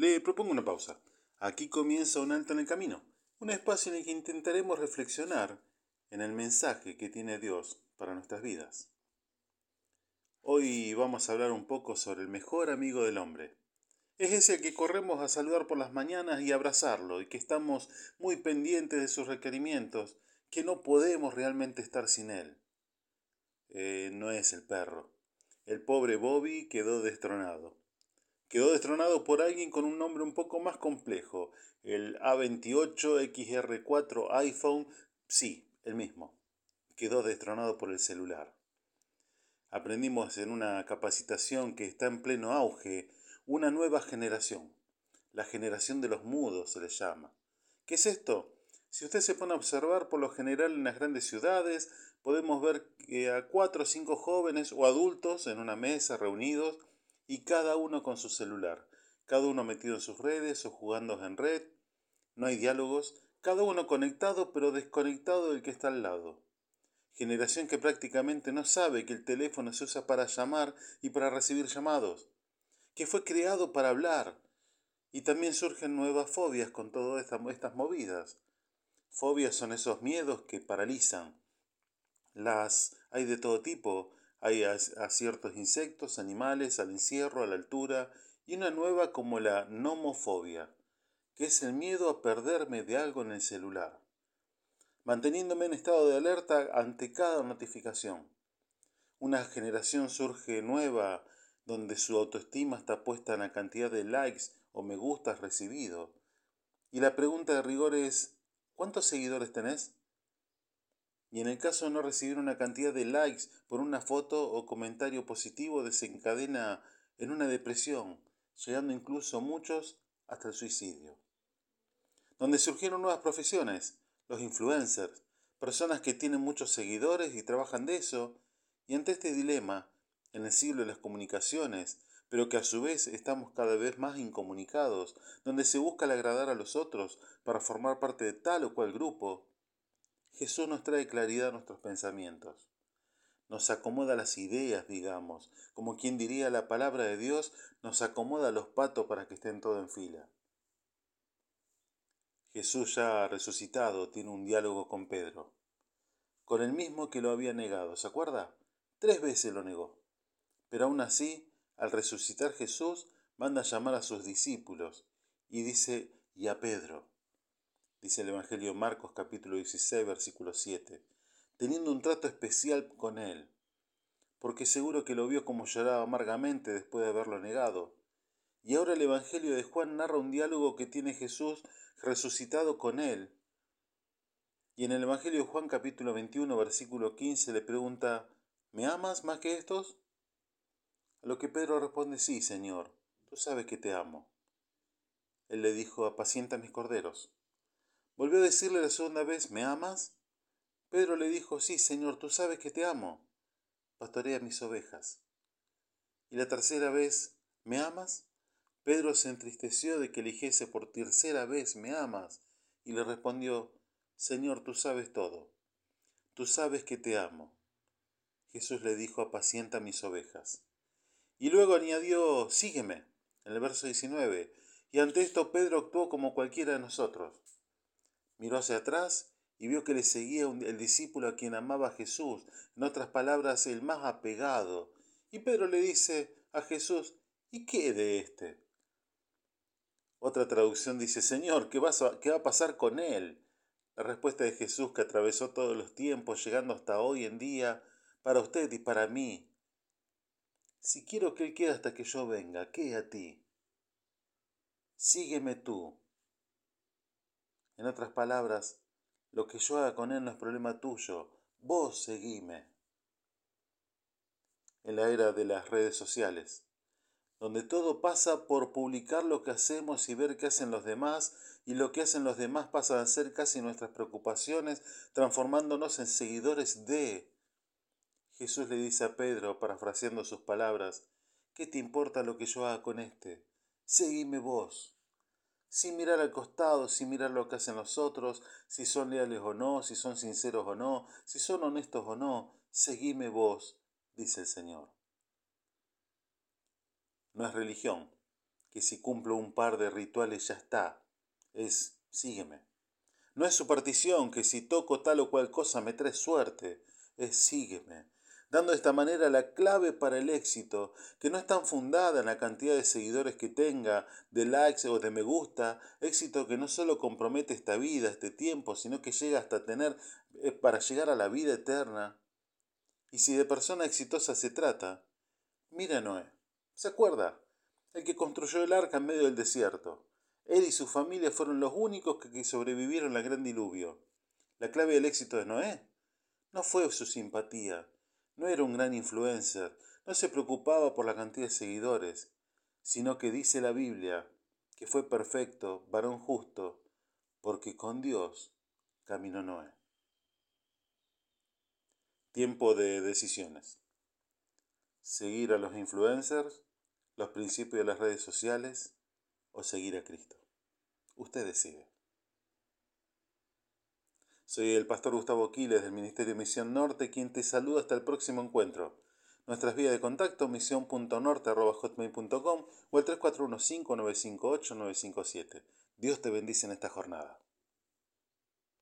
Le propongo una pausa. Aquí comienza un alto en el camino, un espacio en el que intentaremos reflexionar en el mensaje que tiene Dios para nuestras vidas. Hoy vamos a hablar un poco sobre el mejor amigo del hombre. Es ese que corremos a saludar por las mañanas y abrazarlo y que estamos muy pendientes de sus requerimientos, que no podemos realmente estar sin él. Eh, no es el perro. El pobre Bobby quedó destronado. Quedó destronado por alguien con un nombre un poco más complejo, el A28XR4 iPhone, sí, el mismo. Quedó destronado por el celular. Aprendimos en una capacitación que está en pleno auge una nueva generación. La generación de los mudos se le llama. ¿Qué es esto? Si usted se pone a observar, por lo general en las grandes ciudades, podemos ver que a cuatro o cinco jóvenes o adultos en una mesa reunidos y cada uno con su celular, cada uno metido en sus redes o jugando en red. No hay diálogos, cada uno conectado pero desconectado del que está al lado. Generación que prácticamente no sabe que el teléfono se usa para llamar y para recibir llamados, que fue creado para hablar. Y también surgen nuevas fobias con todas estas movidas. Fobias son esos miedos que paralizan. Las hay de todo tipo, hay a, ciertos insectos, animales, al encierro, a la altura, y una nueva como la nomofobia, que es el miedo a perderme de algo en el celular, manteniéndome en estado de alerta ante cada notificación. Una generación surge nueva donde su autoestima está puesta en la cantidad de likes o me gustas recibidos. Y la pregunta de rigor es, ¿cuántos seguidores tenés? Y en el caso de no recibir una cantidad de likes por una foto o comentario positivo desencadena en una depresión, llegando incluso muchos hasta el suicidio. Donde surgieron nuevas profesiones, los influencers, personas que tienen muchos seguidores y trabajan de eso, y ante este dilema, en el siglo de las comunicaciones, pero que a su vez estamos cada vez más incomunicados, donde se busca el agradar a los otros para formar parte de tal o cual grupo, Jesús nos trae claridad a nuestros pensamientos. Nos acomoda las ideas, digamos, como quien diría la palabra de Dios, nos acomoda los patos para que estén todo en fila. Jesús ya resucitado tiene un diálogo con Pedro, con el mismo que lo había negado, ¿se acuerda? Tres veces lo negó. Pero aún así, al resucitar Jesús, manda a llamar a sus discípulos y dice, y a Pedro dice el Evangelio Marcos capítulo 16, versículo 7, teniendo un trato especial con él, porque seguro que lo vio como lloraba amargamente después de haberlo negado. Y ahora el Evangelio de Juan narra un diálogo que tiene Jesús resucitado con él. Y en el Evangelio de Juan capítulo 21, versículo 15 le pregunta, ¿me amas más que estos? A lo que Pedro responde, sí, Señor, tú sabes que te amo. Él le dijo, apacienta mis corderos. Volvió a decirle la segunda vez, ¿me amas? Pedro le dijo, sí, Señor, tú sabes que te amo. Pastorea mis ovejas. Y la tercera vez, ¿me amas? Pedro se entristeció de que eligiese por tercera vez, ¿me amas? Y le respondió, Señor, tú sabes todo. Tú sabes que te amo. Jesús le dijo, apacienta mis ovejas. Y luego añadió, sígueme, en el verso 19. Y ante esto Pedro actuó como cualquiera de nosotros. Miró hacia atrás y vio que le seguía el discípulo a quien amaba Jesús, en otras palabras, el más apegado. Y Pedro le dice a Jesús, ¿y qué de éste? Otra traducción dice, Señor, ¿qué, ¿qué va a pasar con él? La respuesta de Jesús que atravesó todos los tiempos, llegando hasta hoy en día, para usted y para mí. Si quiero que Él quede hasta que yo venga, ¿qué a ti? Sígueme tú. En otras palabras, lo que yo haga con él no es problema tuyo, vos seguime. En la era de las redes sociales, donde todo pasa por publicar lo que hacemos y ver qué hacen los demás, y lo que hacen los demás pasa a ser casi nuestras preocupaciones, transformándonos en seguidores de... Jesús le dice a Pedro, parafraseando sus palabras, ¿qué te importa lo que yo haga con este? Seguime vos sin mirar al costado, sin mirar lo que hacen los otros, si son leales o no, si son sinceros o no, si son honestos o no, seguime vos, dice el Señor. No es religión, que si cumplo un par de rituales ya está. Es sígueme. No es superstición que si toco tal o cual cosa me trae suerte. Es sígueme dando de esta manera la clave para el éxito, que no es tan fundada en la cantidad de seguidores que tenga, de likes o de me gusta, éxito que no solo compromete esta vida, este tiempo, sino que llega hasta tener eh, para llegar a la vida eterna. Y si de persona exitosa se trata, mira a Noé, ¿se acuerda? El que construyó el arca en medio del desierto. Él y su familia fueron los únicos que sobrevivieron al gran diluvio. La clave del éxito de Noé no fue su simpatía, no era un gran influencer, no se preocupaba por la cantidad de seguidores, sino que dice la Biblia que fue perfecto, varón justo, porque con Dios caminó Noé. Tiempo de decisiones. Seguir a los influencers, los principios de las redes sociales o seguir a Cristo. Usted decide. Soy el pastor Gustavo Quiles del Ministerio Misión Norte, quien te saluda hasta el próximo encuentro. Nuestras vías de contacto misión.norte.hotmail.com o el 3415-958-957. Dios te bendice en esta jornada.